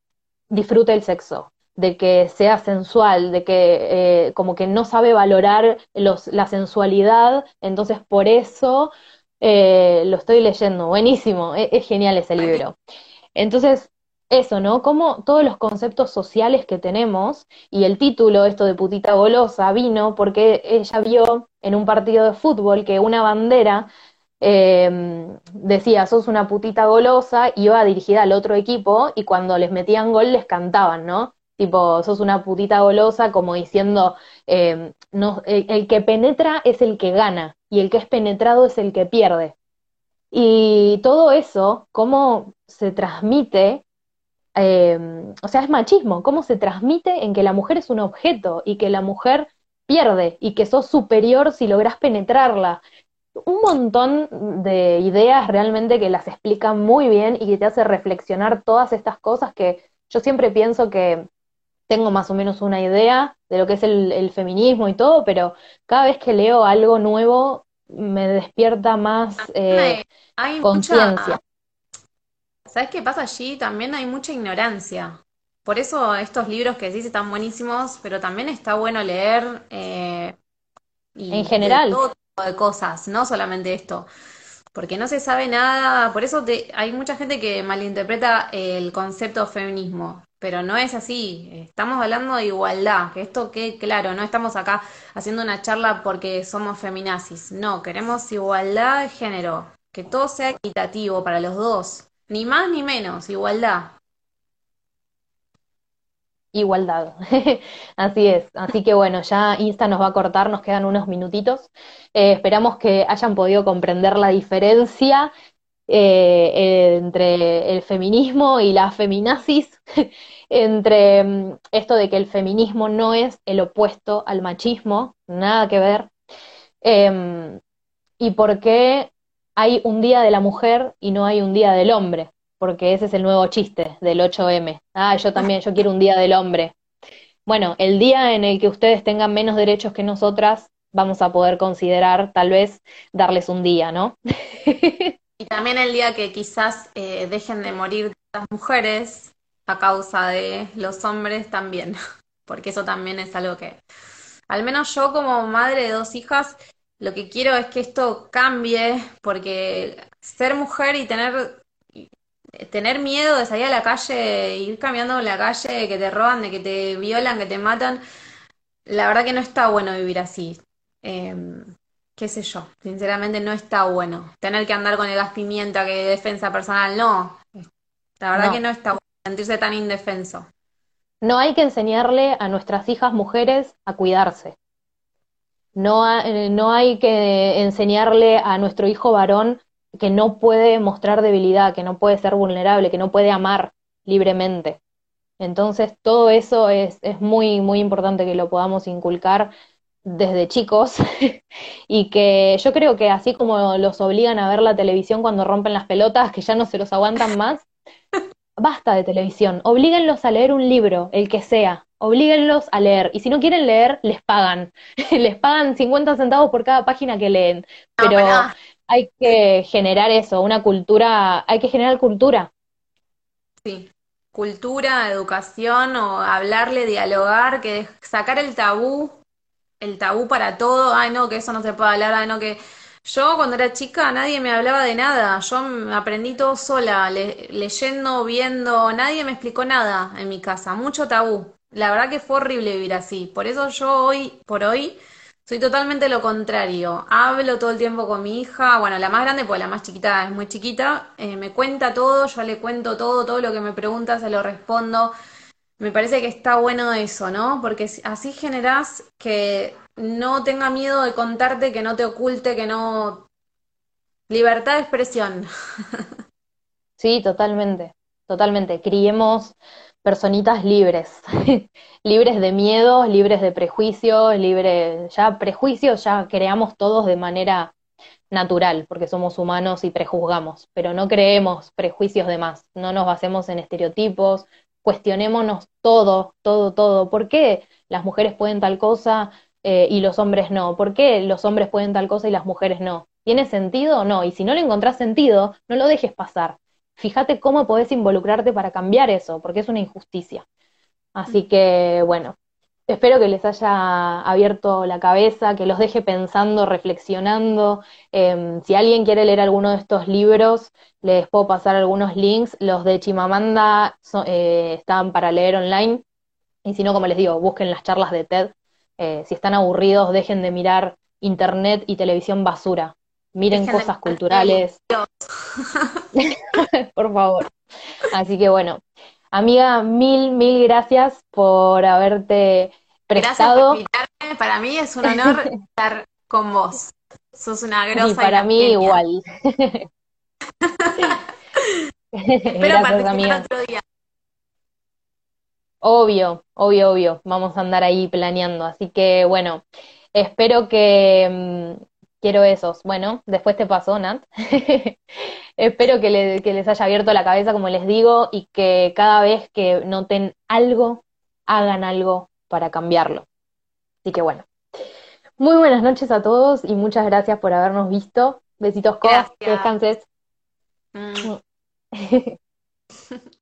disfrute el sexo de que sea sensual, de que eh, como que no sabe valorar los, la sensualidad, entonces por eso eh, lo estoy leyendo, buenísimo, e, es, genial ese libro. Entonces, eso, ¿no? Como todos los conceptos sociales que tenemos, y el título, esto de putita golosa, vino porque ella vio en un partido de fútbol que una bandera em, decía, sos una putita golosa, iba dirigida al otro equipo, y cuando les metían gol les cantaban, ¿no? tipo, sos una putita golosa, como diciendo, eh, no, el, que penetra es el que gana y el que es penetrado es el que pierde. Y todo eso, cómo se transmite, eh, o sea, es machismo, cómo se transmite en que la mujer es un objeto y que la mujer pierde y que sos superior si logras penetrarla. Un montón de ideas realmente que las explican muy bien y que te hace reflexionar todas estas cosas que yo siempre pienso que tengo más o menos una idea de lo que es el, feminismo y todo, pero cada vez que leo algo nuevo me despierta más eh, conciencia. ¿Sabes qué pasa allí? También hay mucha ignorancia. Por eso estos libros que decís están buenísimos, pero también está bueno leer eh, en general todo de cosas, no solamente esto. Porque no se sabe nada, por eso hay mucha gente que malinterpreta el concepto feminismo, pero no es así, estamos hablando de igualdad, que esto que claro, no estamos acá haciendo una charla porque somos feminazis, no, queremos igualdad de género, que todo sea equitativo para los dos, ni más ni menos, igualdad igualdad. <laughs> Así es. Así que bueno, ya Insta nos va a cortar, nos quedan unos minutitos. Eh, esperamos que hayan podido comprender la diferencia eh, entre el feminismo y la feminazis, <laughs> entre mm, esto de que el feminismo no es el opuesto al machismo, nada que ver, em, y por qué hay un día de la mujer y no hay un día del hombre, porque ese es el nuevo chiste del 8M. Ah, yo también, yo quiero un día del hombre. Bueno, el día en el que ustedes tengan menos derechos que nosotras, vamos a poder considerar tal vez darles un día, ¿no? <laughs> y también el día que quizás eh, dejen de morir las mujeres a causa de los hombres también, <laughs> porque eso también es algo que, al menos yo como madre de dos hijas, lo que quiero es que esto cambie, porque ser mujer y tener tener miedo de salir a la calle, ir caminando en la calle, de que te roban, de que te violan, que te matan, la verdad que no está bueno vivir así. Em, qué sé yo, sinceramente no está bueno. Tener que andar con el gas pimienta que defensa personal, no. La verdad que no está bueno sentirse tan indefenso. No hay que enseñarle a nuestras hijas mujeres a cuidarse. No, eh, no hay que enseñarle a nuestro hijo varón que no puede mostrar debilidad, que no puede ser vulnerable, que no puede amar libremente. Entonces, todo eso es, es muy, muy importante que lo podamos inculcar desde chicos <laughs> y que yo creo que así como los obligan a ver la televisión cuando rompen las pelotas, que ya no se los aguantan más, <laughs> basta de televisión, oblíguenlos a leer un libro, el que sea, oblíguenlos a leer. Y si no quieren leer, les pagan. <laughs> les pagan 50 centavos por cada página que leen. Pero hay que generar eso, una cultura, hay que generar cultura. Sí, cultura, educación, o hablarle, dialogar, que sacar el tabú, el tabú para todo, ay no, que eso no se puede hablar, ay no, que yo cuando era chica nadie me hablaba de nada, yo aprendí todo sola, leyendo, viendo, nadie me explicó nada en mi casa, mucho tabú. La verdad que fue horrible vivir así, por eso yo hoy, por hoy, soy totalmente lo contrario. Hablo todo el tiempo con mi hija, bueno, la más grande, pues la más chiquita es muy chiquita, eh, me cuenta todo, yo le cuento todo, todo lo que me pregunta se lo respondo. Me parece que está bueno eso, ¿no? Porque así generás que no tenga miedo de contarte, que no te oculte, que no... Libertad de expresión. <laughs> Sí, totalmente, totalmente. Criemos personitas libres, <laughs> libres de miedos, libres de prejuicios, libres, ya prejuicios ya creamos todos de manera natural, porque somos humanos y prejuzgamos, pero no creemos prejuicios de más, no nos basemos en estereotipos, cuestionémonos todo, todo, todo. ¿Por qué las mujeres pueden tal cosa eh, y los hombres no? ¿Por qué los hombres pueden tal cosa y las mujeres no? ¿Tiene sentido o no? Y si no le encontrás sentido, no lo dejes pasar fíjate cómo podés involucrarte para cambiar eso, porque es una injusticia. Así que, bueno, espero que les haya abierto la cabeza, que los deje pensando, reflexionando. Em, si alguien quiere leer alguno de estos libros, les puedo pasar algunos links. Los de Chimamanda eh, están para leer online. Y si no, como les digo, busquen las charlas de TED. Eh, si están aburridos, dejen de mirar internet y televisión basura miren cosas culturales. <laughs> por favor. Así que bueno, amiga, mil, mil gracias por haberte prestado. Gracias por Para mí es un honor <laughs> estar con vos. Sos una grosa. Y para mí igual. <laughs> gracias, amiga. Otro día. Obvio, obvio, obvio. Vamos a andar ahí planeando. Así que bueno, espero que mm, quiero esos. Bueno, después te pasó, Nat. <laughs> Espero que, les haya abierto la cabeza, como les digo, y que cada vez que noten algo, hagan algo para cambiarlo. Así que bueno. Muy buenas noches a todos y muchas gracias por habernos visto. Besitos, cosas, que descanses. Mm. <laughs>